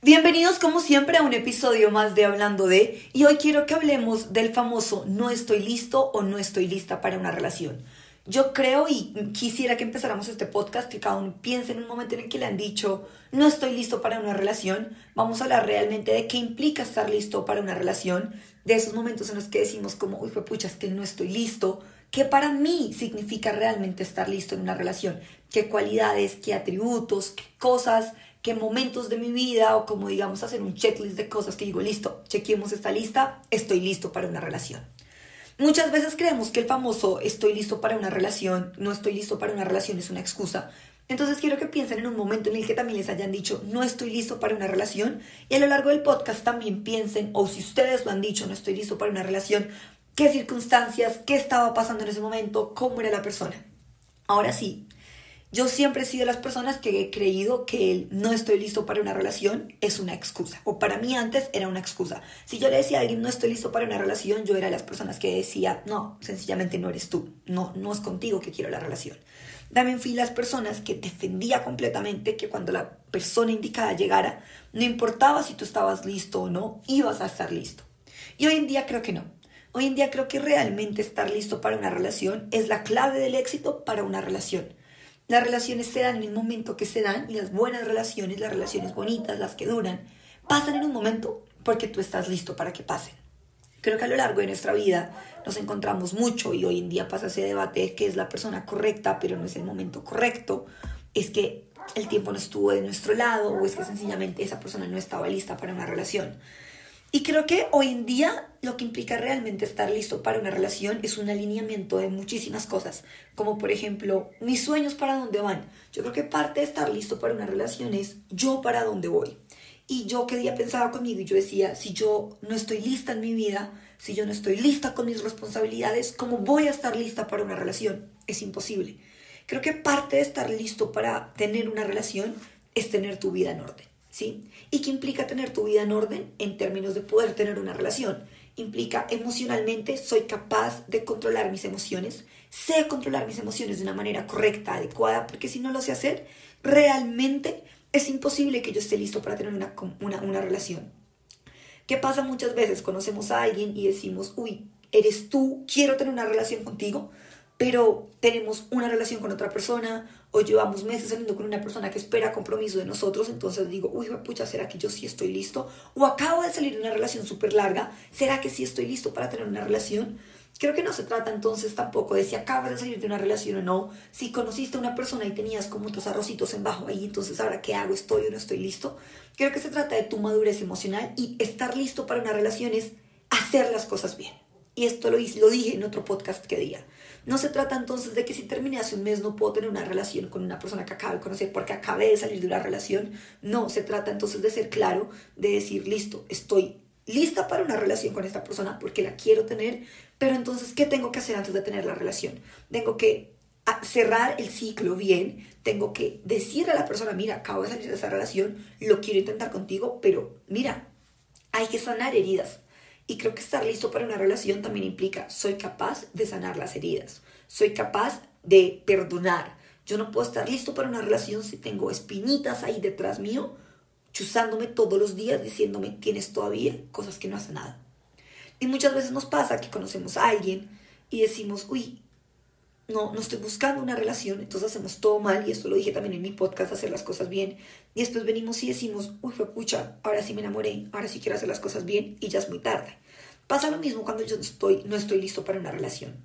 Bienvenidos como siempre a un episodio más de Hablando de y hoy quiero que hablemos del famoso no estoy listo o no estoy lista para una relación. Yo creo y quisiera que empezáramos este podcast, que cada uno piense en un momento en el que le han dicho no estoy listo para una relación. Vamos a hablar realmente de qué implica estar listo para una relación, de esos momentos en los que decimos como, uy, pucha, es que no estoy listo, qué para mí significa realmente estar listo en una relación, qué cualidades, qué atributos, qué cosas, qué momentos de mi vida o como digamos hacer un checklist de cosas que digo, listo, chequeemos esta lista, estoy listo para una relación. Muchas veces creemos que el famoso estoy listo para una relación, no estoy listo para una relación es una excusa. Entonces quiero que piensen en un momento en el que también les hayan dicho no estoy listo para una relación y a lo largo del podcast también piensen o si ustedes lo han dicho no estoy listo para una relación, qué circunstancias, qué estaba pasando en ese momento, cómo era la persona. Ahora sí, yo siempre he sido de las personas que he creído que el no estoy listo para una relación es una excusa. O para mí antes era una excusa. Si yo le decía a alguien no estoy listo para una relación, yo era de las personas que decía, no, sencillamente no eres tú. No, no es contigo que quiero la relación. También fui las personas que defendía completamente que cuando la persona indicada llegara, no importaba si tú estabas listo o no, ibas a estar listo. Y hoy en día creo que no. Hoy en día creo que realmente estar listo para una relación es la clave del éxito para una relación. Las relaciones se dan en el momento que se dan y las buenas relaciones, las relaciones bonitas, las que duran, pasan en un momento porque tú estás listo para que pasen. Creo que a lo largo de nuestra vida nos encontramos mucho y hoy en día pasa ese debate de que es la persona correcta pero no es el momento correcto. Es que el tiempo no estuvo de nuestro lado o es que sencillamente esa persona no estaba lista para una relación. Y creo que hoy en día lo que implica realmente estar listo para una relación es un alineamiento de muchísimas cosas, como por ejemplo mis sueños para dónde van. Yo creo que parte de estar listo para una relación es yo para dónde voy. Y yo que día pensaba conmigo y yo decía, si yo no estoy lista en mi vida, si yo no estoy lista con mis responsabilidades, ¿cómo voy a estar lista para una relación? Es imposible. Creo que parte de estar listo para tener una relación es tener tu vida en orden. ¿Sí? ¿Y qué implica tener tu vida en orden en términos de poder tener una relación? Implica emocionalmente, soy capaz de controlar mis emociones, sé controlar mis emociones de una manera correcta, adecuada, porque si no lo sé hacer, realmente es imposible que yo esté listo para tener una, una, una relación. ¿Qué pasa muchas veces? Conocemos a alguien y decimos, uy, eres tú, quiero tener una relación contigo, pero tenemos una relación con otra persona o llevamos meses saliendo con una persona que espera compromiso de nosotros, entonces digo, uy, pucha, ¿será que yo sí estoy listo? O acabo de salir de una relación súper larga, ¿será que sí estoy listo para tener una relación? Creo que no se trata entonces tampoco de si acabas de salir de una relación o no, si conociste a una persona y tenías como tus arrocitos en bajo ahí, entonces ahora qué hago, estoy o no estoy listo. Creo que se trata de tu madurez emocional y estar listo para una relación es hacer las cosas bien. Y esto lo, lo dije en otro podcast que día. No se trata entonces de que si terminé hace un mes no puedo tener una relación con una persona que acabo de conocer porque acabé de salir de una relación. No, se trata entonces de ser claro, de decir, listo, estoy lista para una relación con esta persona porque la quiero tener, pero entonces, ¿qué tengo que hacer antes de tener la relación? Tengo que cerrar el ciclo bien, tengo que decirle a la persona, mira, acabo de salir de esa relación, lo quiero intentar contigo, pero mira, hay que sanar heridas. Y creo que estar listo para una relación también implica, soy capaz de sanar las heridas, soy capaz de perdonar. Yo no puedo estar listo para una relación si tengo espinitas ahí detrás mío, chuzándome todos los días, diciéndome, tienes todavía cosas que no hacen nada. Y muchas veces nos pasa que conocemos a alguien y decimos, uy, no, no estoy buscando una relación, entonces hacemos todo mal, y esto lo dije también en mi podcast, hacer las cosas bien, y después venimos y decimos, uy, fue pucha, ahora sí me enamoré, ahora sí quiero hacer las cosas bien, y ya es muy tarde. Pasa lo mismo cuando yo estoy, no estoy listo para una relación.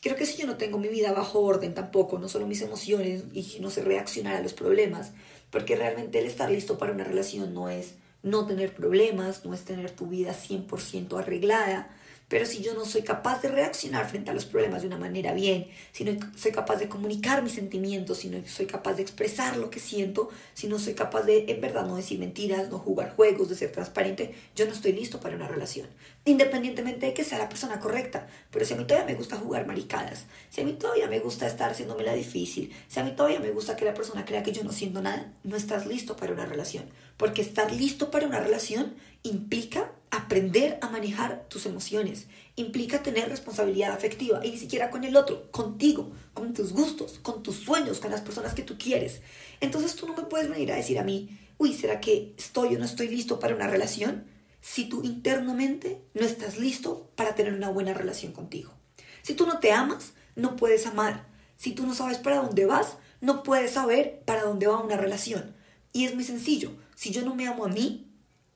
Creo que si yo no tengo mi vida bajo orden tampoco, no solo mis emociones y no sé reaccionar a los problemas, porque realmente el estar listo para una relación no es no tener problemas, no es tener tu vida 100% arreglada, pero si yo no soy capaz de reaccionar frente a los problemas de una manera bien, si no soy capaz de comunicar mis sentimientos, si no soy capaz de expresar lo que siento, si no soy capaz de, en verdad, no decir mentiras, no jugar juegos, de ser transparente, yo no estoy listo para una relación. Independientemente de que sea la persona correcta. Pero si a mí todavía me gusta jugar maricadas, si a mí todavía me gusta estar haciéndome la difícil, si a mí todavía me gusta que la persona crea que yo no siento nada, no estás listo para una relación. Porque estar listo para una relación implica aprender a manejar tus emociones, implica tener responsabilidad afectiva y ni siquiera con el otro, contigo, con tus gustos, con tus sueños, con las personas que tú quieres. Entonces tú no me puedes venir a decir a mí, uy, ¿será que estoy o no estoy listo para una relación? Si tú internamente no estás listo para tener una buena relación contigo. Si tú no te amas, no puedes amar. Si tú no sabes para dónde vas, no puedes saber para dónde va una relación. Y es muy sencillo. Si yo no me amo a mí,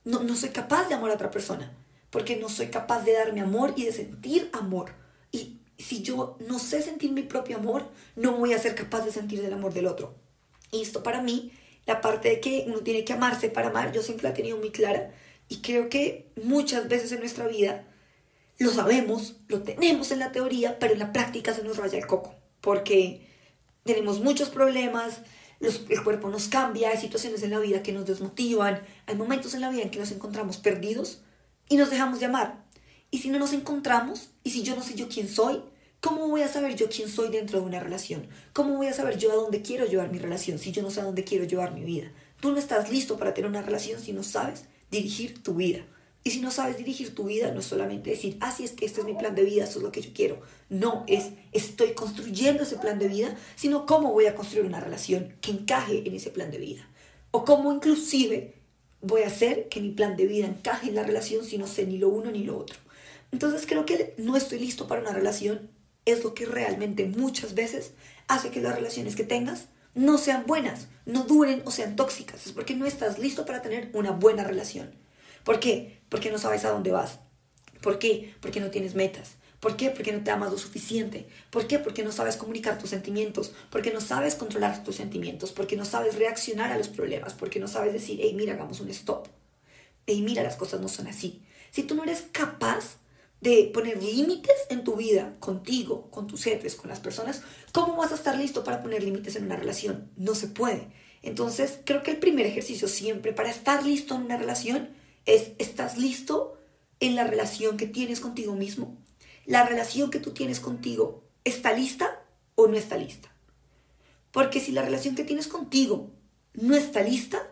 no, no soy capaz de amar a otra persona. Porque no soy capaz de darme amor y de sentir amor. Y si yo no sé sentir mi propio amor, no voy a ser capaz de sentir el amor del otro. Y esto para mí, la parte de que uno tiene que amarse para amar, yo siempre la he tenido muy clara. Y creo que muchas veces en nuestra vida lo sabemos, lo tenemos en la teoría, pero en la práctica se nos raya el coco. Porque tenemos muchos problemas, el cuerpo nos cambia, hay situaciones en la vida que nos desmotivan, hay momentos en la vida en que nos encontramos perdidos y nos dejamos de amar. Y si no nos encontramos, y si yo no sé yo quién soy, ¿cómo voy a saber yo quién soy dentro de una relación? ¿Cómo voy a saber yo a dónde quiero llevar mi relación si yo no sé a dónde quiero llevar mi vida? Tú no estás listo para tener una relación si no sabes dirigir tu vida. Y si no sabes dirigir tu vida, no es solamente decir, ah, sí, es que este es mi plan de vida, eso es lo que yo quiero. No es, estoy construyendo ese plan de vida, sino cómo voy a construir una relación que encaje en ese plan de vida. O cómo inclusive voy a hacer que mi plan de vida encaje en la relación si no sé ni lo uno ni lo otro. Entonces creo que no estoy listo para una relación es lo que realmente muchas veces hace que las relaciones que tengas no sean buenas, no duren o sean tóxicas. Es porque no estás listo para tener una buena relación. ¿Por qué? Porque no sabes a dónde vas. ¿Por qué? Porque no tienes metas. ¿Por qué? Porque no te amas lo suficiente. ¿Por qué? Porque no sabes comunicar tus sentimientos. Porque no sabes controlar tus sentimientos. Porque no sabes reaccionar a los problemas. Porque no sabes decir, hey, mira, hagamos un stop. Hey, mira, las cosas no son así. Si tú no eres capaz de poner límites en tu vida, contigo, con tus jefes, con las personas, ¿cómo vas a estar listo para poner límites en una relación? No se puede. Entonces, creo que el primer ejercicio siempre para estar listo en una relación es, ¿estás listo en la relación que tienes contigo mismo? ¿La relación que tú tienes contigo está lista o no está lista? Porque si la relación que tienes contigo no está lista,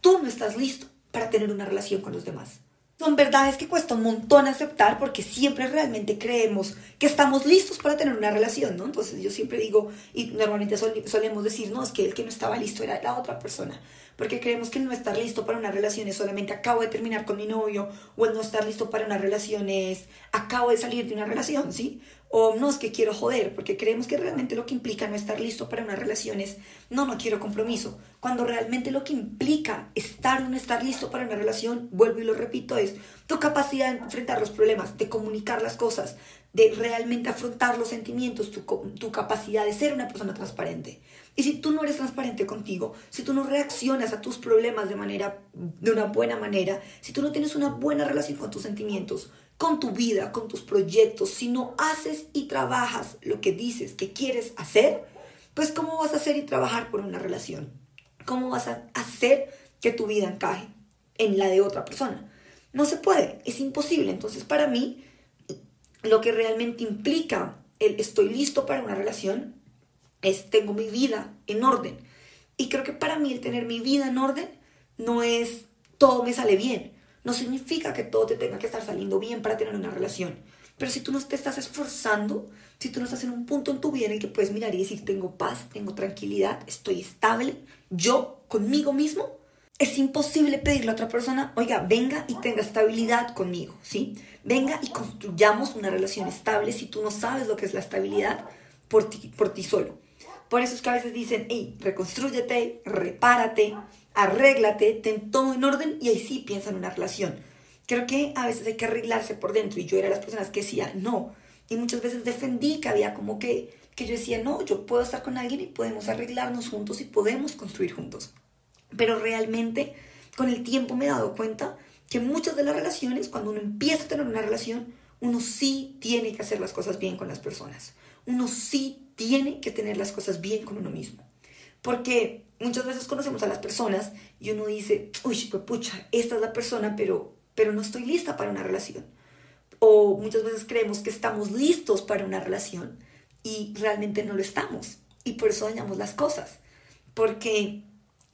tú no estás listo para tener una relación con los demás. Son verdades que cuesta un montón aceptar porque siempre realmente creemos que estamos listos para tener una relación, ¿no? Entonces yo siempre digo, y normalmente solemos decir, no, es que el que no estaba listo era la otra persona porque creemos que el no estar listo para una relación es solamente acabo de terminar con mi novio, o el no estar listo para una relación es acabo de salir de una relación, ¿sí? O no es que quiero joder, porque creemos que realmente lo que implica no estar listo para una relación es no, no quiero compromiso. Cuando realmente lo que implica estar o no estar listo para una relación, vuelvo y lo repito, es tu capacidad de enfrentar los problemas, de comunicar las cosas, de realmente afrontar los sentimientos, tu, tu capacidad de ser una persona transparente. Y si tú no eres transparente contigo, si tú no reaccionas a tus problemas de manera de una buena manera, si tú no tienes una buena relación con tus sentimientos, con tu vida, con tus proyectos, si no haces y trabajas lo que dices que quieres hacer, pues ¿cómo vas a hacer y trabajar por una relación? ¿Cómo vas a hacer que tu vida encaje en la de otra persona? No se puede, es imposible. Entonces, para mí, lo que realmente implica el estoy listo para una relación es tengo mi vida en orden. Y creo que para mí el tener mi vida en orden no es todo me sale bien. No significa que todo te tenga que estar saliendo bien para tener una relación. Pero si tú no te estás esforzando, si tú no estás en un punto en tu vida en el que puedes mirar y decir, tengo paz, tengo tranquilidad, estoy estable, yo conmigo mismo, es imposible pedirle a otra persona, oiga, venga y tenga estabilidad conmigo, ¿sí? Venga y construyamos una relación estable si tú no sabes lo que es la estabilidad por ti, por ti solo. Por eso es que a veces dicen, hey, reconstrúyete, repárate, arréglate, ten todo en orden y ahí sí piensa en una relación. Creo que a veces hay que arreglarse por dentro y yo era las personas que decía, no. Y muchas veces defendí que había como que, que yo decía, no, yo puedo estar con alguien y podemos arreglarnos juntos y podemos construir juntos. Pero realmente con el tiempo me he dado cuenta que muchas de las relaciones, cuando uno empieza a tener una relación, uno sí tiene que hacer las cosas bien con las personas. Uno sí tiene que tener las cosas bien con uno mismo. Porque muchas veces conocemos a las personas y uno dice, uy, pues pucha, esta es la persona, pero, pero no estoy lista para una relación. O muchas veces creemos que estamos listos para una relación y realmente no lo estamos. Y por eso dañamos las cosas. Porque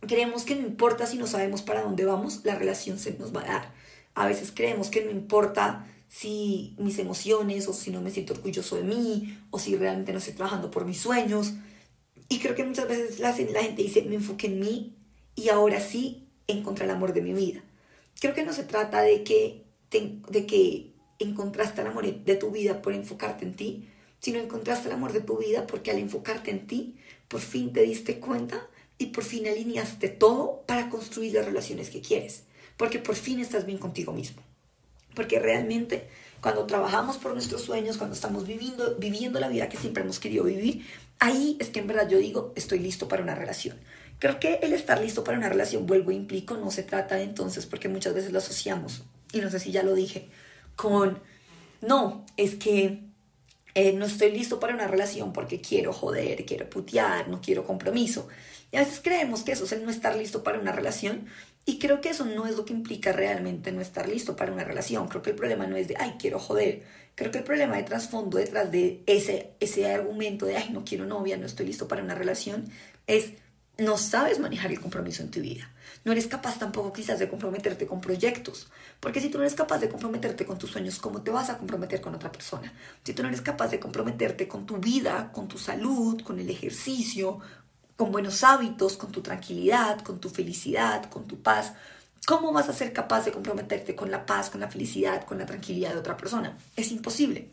creemos que no importa si no sabemos para dónde vamos, la relación se nos va a dar. A veces creemos que no importa si mis emociones o si no me siento orgulloso de mí o si realmente no estoy trabajando por mis sueños. Y creo que muchas veces la, la gente dice, me enfoqué en mí y ahora sí encontrar el amor de mi vida. Creo que no se trata de que, de que encontraste el amor de tu vida por enfocarte en ti, sino encontraste el amor de tu vida porque al enfocarte en ti, por fin te diste cuenta y por fin alineaste todo para construir las relaciones que quieres, porque por fin estás bien contigo mismo. Porque realmente cuando trabajamos por nuestros sueños, cuando estamos viviendo, viviendo la vida que siempre hemos querido vivir, ahí es que en verdad yo digo, estoy listo para una relación. Creo que el estar listo para una relación, vuelvo e implico, no se trata entonces, porque muchas veces lo asociamos, y no sé si ya lo dije, con, no, es que eh, no estoy listo para una relación porque quiero joder, quiero putear, no quiero compromiso. Y a veces creemos que eso es el no estar listo para una relación y creo que eso no es lo que implica realmente no estar listo para una relación. Creo que el problema no es de, ay, quiero joder. Creo que el problema de trasfondo detrás de ese, ese argumento de, ay, no quiero novia, no estoy listo para una relación, es no sabes manejar el compromiso en tu vida. No eres capaz tampoco quizás de comprometerte con proyectos, porque si tú no eres capaz de comprometerte con tus sueños, ¿cómo te vas a comprometer con otra persona? Si tú no eres capaz de comprometerte con tu vida, con tu salud, con el ejercicio, con buenos hábitos, con tu tranquilidad, con tu felicidad, con tu paz, ¿cómo vas a ser capaz de comprometerte con la paz, con la felicidad, con la tranquilidad de otra persona? Es imposible.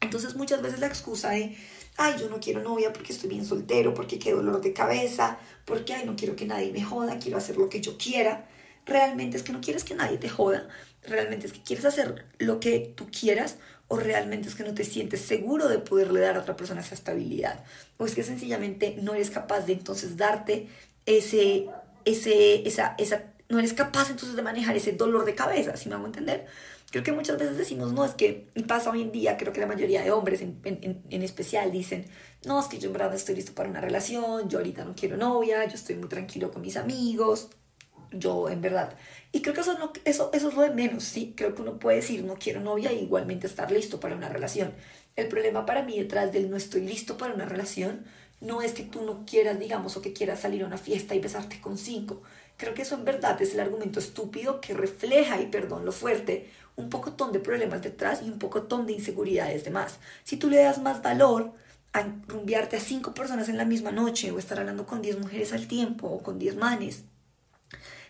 Entonces muchas veces la excusa de, ay, yo no quiero novia porque estoy bien soltero, porque qué dolor de cabeza, porque, ay, no quiero que nadie me joda, quiero hacer lo que yo quiera. Realmente es que no quieres que nadie te joda, realmente es que quieres hacer lo que tú quieras o realmente es que no te sientes seguro de poderle dar a otra persona esa estabilidad o es que sencillamente no eres capaz de entonces darte ese, ese, esa, esa, no eres capaz entonces de manejar ese dolor de cabeza, si me hago entender. Creo que muchas veces decimos, no, es que, y pasa hoy en día, creo que la mayoría de hombres en, en, en, especial dicen, no, es que yo en verdad estoy listo para una relación, yo ahorita no quiero novia, yo estoy muy tranquilo con mis amigos, yo en verdad. Y creo que eso, no, eso, eso es lo de menos, ¿sí? Creo que uno puede decir, no quiero novia e igualmente estar listo para una relación. El problema para mí detrás del no estoy listo para una relación no es que tú no quieras, digamos, o que quieras salir a una fiesta y besarte con cinco. Creo que eso en verdad es el argumento estúpido que refleja, y perdón lo fuerte, un pocotón de problemas detrás y un pocotón de inseguridades de más. Si tú le das más valor a rumbearte a cinco personas en la misma noche o estar hablando con diez mujeres al tiempo o con diez manes,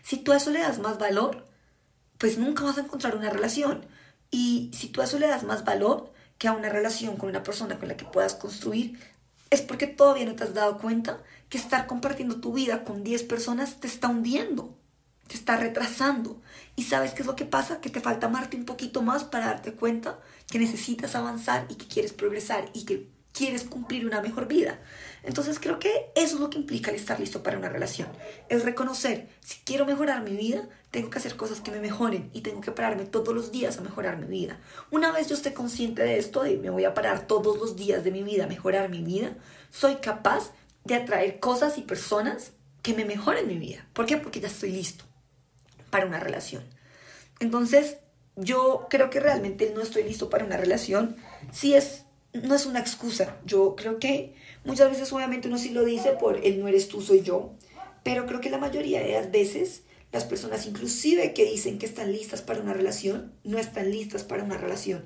si tú a eso le das más valor, pues nunca vas a encontrar una relación. Y si tú a eso le das más valor que a una relación con una persona con la que puedas construir, es porque todavía no te has dado cuenta que estar compartiendo tu vida con 10 personas te está hundiendo te está retrasando. ¿Y sabes qué es lo que pasa? Que te falta amarte un poquito más para darte cuenta que necesitas avanzar y que quieres progresar y que quieres cumplir una mejor vida. Entonces creo que eso es lo que implica el estar listo para una relación. Es reconocer, si quiero mejorar mi vida, tengo que hacer cosas que me mejoren y tengo que pararme todos los días a mejorar mi vida. Una vez yo esté consciente de esto, y me voy a parar todos los días de mi vida a mejorar mi vida, soy capaz de atraer cosas y personas que me mejoren mi vida. ¿Por qué? Porque ya estoy listo para una relación. Entonces, yo creo que realmente no estoy listo para una relación. Sí es, no es una excusa. Yo creo que muchas veces obviamente uno sí lo dice por el no eres tú, soy yo. Pero creo que la mayoría de las veces las personas inclusive que dicen que están listas para una relación, no están listas para una relación.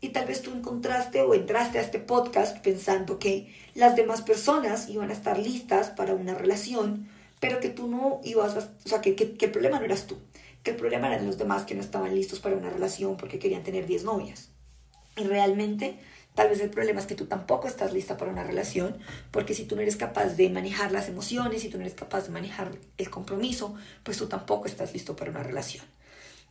Y tal vez tú encontraste o entraste a este podcast pensando que las demás personas iban a estar listas para una relación pero que tú no ibas a, o sea, que, que, el problema no eras tú, que el problema eran los demás que no estaban listos para una relación porque querían tener 10 novias. Y realmente, tal vez el problema es que tú tampoco estás lista para una relación, porque si tú no eres capaz de manejar las emociones, si tú no eres capaz de manejar el compromiso, pues tú tampoco estás listo para una relación.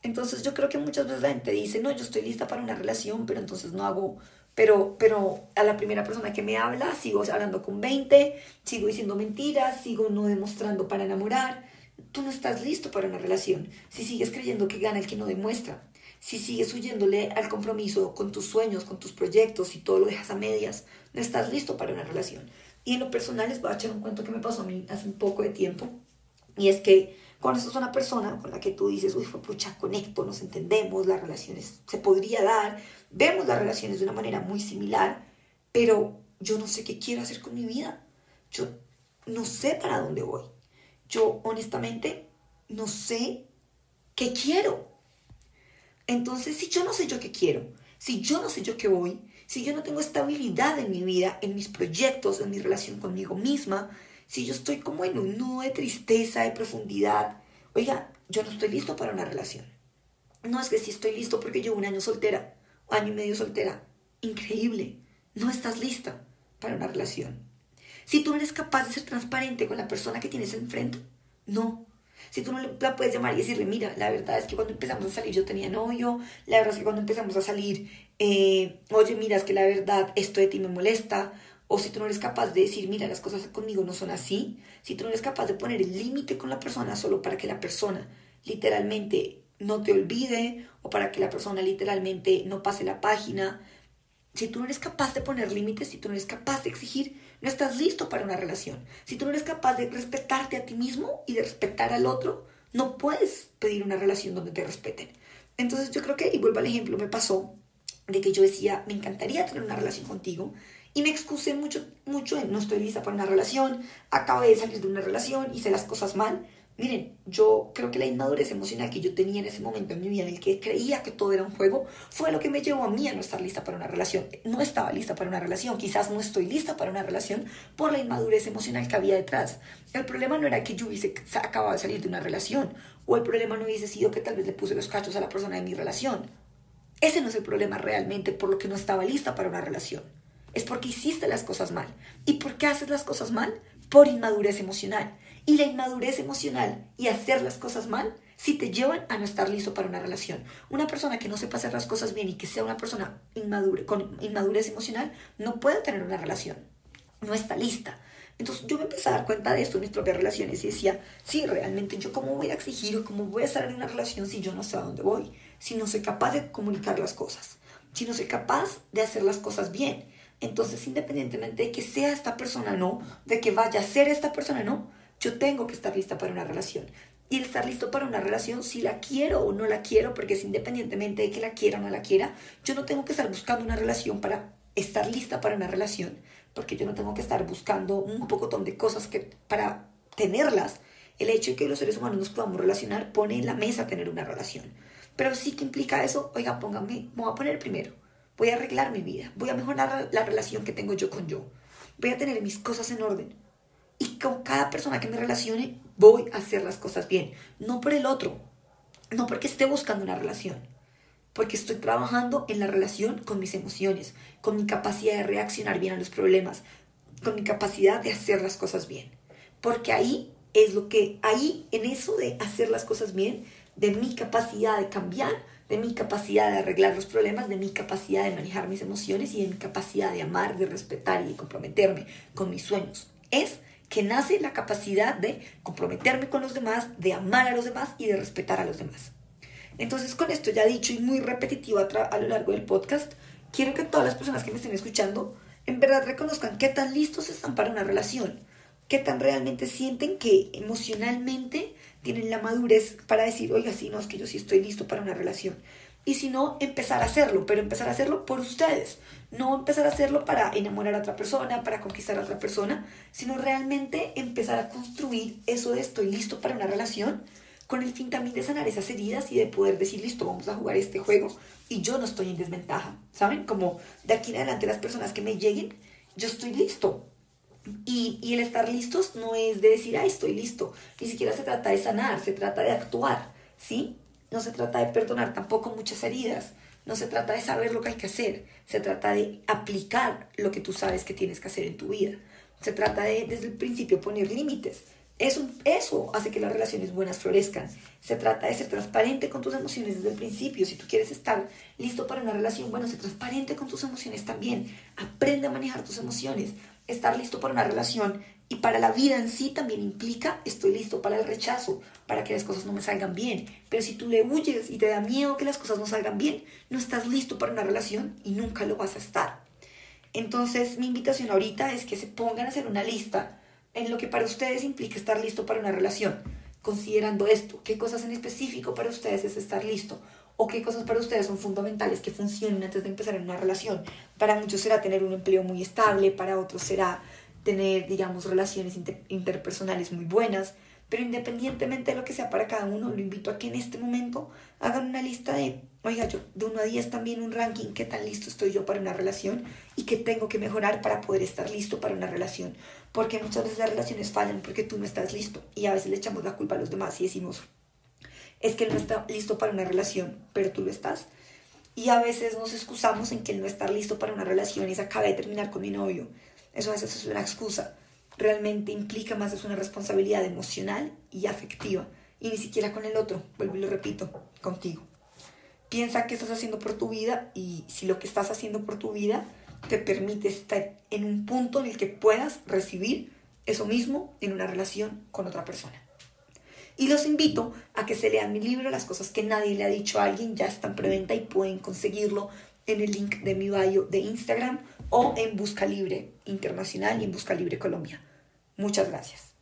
Entonces yo creo que muchas veces la gente dice, no, yo estoy lista para una relación, pero entonces no hago pero, pero a la primera persona que me habla sigo hablando con 20, sigo diciendo mentiras, sigo no demostrando para enamorar. Tú no estás listo para una relación si sigues creyendo que gana el que no demuestra, si sigues huyéndole al compromiso con tus sueños, con tus proyectos y todo lo dejas a medias, no estás listo para una relación. Y en lo personal les voy a echar un cuento que me pasó a mí hace un poco de tiempo. Y es que cuando estás una persona con la que tú dices, uy, pucha, conecto, nos entendemos, las relaciones se podría dar, vemos las relaciones de una manera muy similar, pero yo no sé qué quiero hacer con mi vida. Yo no sé para dónde voy. Yo honestamente no sé qué quiero. Entonces, si yo no sé yo qué quiero, si yo no sé yo qué voy, si yo no tengo estabilidad en mi vida, en mis proyectos, en mi relación conmigo misma, si yo estoy como en un nudo de tristeza, de profundidad, oiga, yo no estoy listo para una relación. No es que si estoy listo porque llevo un año soltera, año y medio soltera. Increíble. No estás lista para una relación. Si tú no eres capaz de ser transparente con la persona que tienes enfrente, no. Si tú no la puedes llamar y decirle, mira, la verdad es que cuando empezamos a salir yo tenía novio, la verdad es que cuando empezamos a salir, eh, oye, mira, es que la verdad esto de ti me molesta, o si tú no eres capaz de decir, mira, las cosas conmigo no son así, si tú no eres capaz de poner el límite con la persona solo para que la persona literalmente no te olvide o para que la persona literalmente no pase la página, si tú no eres capaz de poner límites, si tú no eres capaz de exigir, no estás listo para una relación. Si tú no eres capaz de respetarte a ti mismo y de respetar al otro, no puedes pedir una relación donde te respeten. Entonces yo creo que, y vuelvo al ejemplo, me pasó de que yo decía, me encantaría tener una relación contigo, y me excusé mucho, mucho en no estoy lista para una relación, acabé de salir de una relación, hice las cosas mal, Miren, yo creo que la inmadurez emocional que yo tenía en ese momento en mi vida, en el que creía que todo era un juego, fue lo que me llevó a mí a no estar lista para una relación. No estaba lista para una relación, quizás no estoy lista para una relación por la inmadurez emocional que había detrás. El problema no era que yo hubiese acabado de salir de una relación, o el problema no hubiese sido que tal vez le puse los cachos a la persona de mi relación. Ese no es el problema realmente por lo que no estaba lista para una relación. Es porque hiciste las cosas mal. ¿Y por qué haces las cosas mal? Por inmadurez emocional y la inmadurez emocional y hacer las cosas mal si te llevan a no estar listo para una relación. Una persona que no sepa hacer las cosas bien y que sea una persona inmadure, con inmadurez emocional no puede tener una relación. No está lista. Entonces yo me empecé a dar cuenta de esto en mis propias relaciones y decía, sí, realmente yo cómo voy a exigir o cómo voy a estar en una relación si yo no sé a dónde voy, si no soy capaz de comunicar las cosas, si no soy capaz de hacer las cosas bien. Entonces, independientemente de que sea esta persona no, de que vaya a ser esta persona no, yo tengo que estar lista para una relación. Y el estar listo para una relación, si la quiero o no la quiero, porque es independientemente de que la quiera o no la quiera, yo no tengo que estar buscando una relación para estar lista para una relación, porque yo no tengo que estar buscando un poco de cosas que para tenerlas. El hecho de que los seres humanos nos podamos relacionar pone en la mesa tener una relación. Pero sí que implica eso, oiga, póngame, me voy a poner primero, voy a arreglar mi vida, voy a mejorar la relación que tengo yo con yo, voy a tener mis cosas en orden, y con cada persona que me relacione voy a hacer las cosas bien. No por el otro, no porque esté buscando una relación, porque estoy trabajando en la relación con mis emociones, con mi capacidad de reaccionar bien a los problemas, con mi capacidad de hacer las cosas bien. Porque ahí es lo que, ahí en eso de hacer las cosas bien, de mi capacidad de cambiar, de mi capacidad de arreglar los problemas, de mi capacidad de manejar mis emociones y de mi capacidad de amar, de respetar y de comprometerme con mis sueños. Es que nace la capacidad de comprometerme con los demás, de amar a los demás y de respetar a los demás. Entonces, con esto ya dicho y muy repetitivo a, lo largo del podcast, quiero que todas las personas que me estén escuchando en verdad reconozcan qué tan listos están para una relación, qué tan realmente sienten que emocionalmente tienen la madurez para decir, oiga, sí, no, es que yo sí estoy listo para una relación y si no, empezar a hacerlo, pero empezar a hacerlo por ustedes, no empezar a hacerlo para enamorar a otra persona, para conquistar a otra persona, sino realmente empezar a construir eso de estoy listo para una relación, con el fin también de sanar esas heridas y de poder decir, listo, vamos a jugar este juego y yo no estoy en desventaja, ¿saben? Como de aquí en adelante las personas que me lleguen, yo estoy listo. Y, y el estar listos no es de decir, ah, estoy listo, ni siquiera se trata de sanar, se trata de actuar, ¿sí? No se trata de perdonar tampoco muchas heridas. No se trata de saber lo que hay que hacer. Se trata de aplicar lo que tú sabes que tienes que hacer en tu vida. Se trata de desde el principio poner límites. Eso, eso hace que las relaciones buenas florezcan. Se trata de ser transparente con tus emociones desde el principio. Si tú quieres estar listo para una relación, bueno, sé transparente con tus emociones también. Aprende a manejar tus emociones. Estar listo para una relación y para la vida en sí también implica estoy listo para el rechazo, para que las cosas no me salgan bien. Pero si tú le huyes y te da miedo que las cosas no salgan bien, no estás listo para una relación y nunca lo vas a estar. Entonces mi invitación ahorita es que se pongan a hacer una lista en lo que para ustedes implica estar listo para una relación, considerando esto, qué cosas en específico para ustedes es estar listo o qué cosas para ustedes son fundamentales que funcionen antes de empezar en una relación. Para muchos será tener un empleo muy estable, para otros será tener, digamos, relaciones interpersonales muy buenas, pero independientemente de lo que sea para cada uno, lo invito a que en este momento hagan una lista de, oiga, yo de 1 a 10 también un ranking, qué tan listo estoy yo para una relación y qué tengo que mejorar para poder estar listo para una relación. Porque muchas veces las relaciones fallan porque tú no estás listo y a veces le echamos la culpa a los demás y decimos, es que él no está listo para una relación, pero tú lo estás. Y a veces nos excusamos en que él no está listo para una relación y se acaba de terminar con mi novio. Eso a veces es una excusa. Realmente implica más es una responsabilidad emocional y afectiva. Y ni siquiera con el otro, vuelvo y lo repito, contigo. Piensa qué estás haciendo por tu vida y si lo que estás haciendo por tu vida te permite estar en un punto en el que puedas recibir eso mismo en una relación con otra persona. Y los invito a que se lean mi libro, Las cosas que nadie le ha dicho a alguien, ya está en preventa y pueden conseguirlo en el link de mi bio de Instagram o en Busca Libre Internacional y en Busca Libre Colombia. Muchas gracias.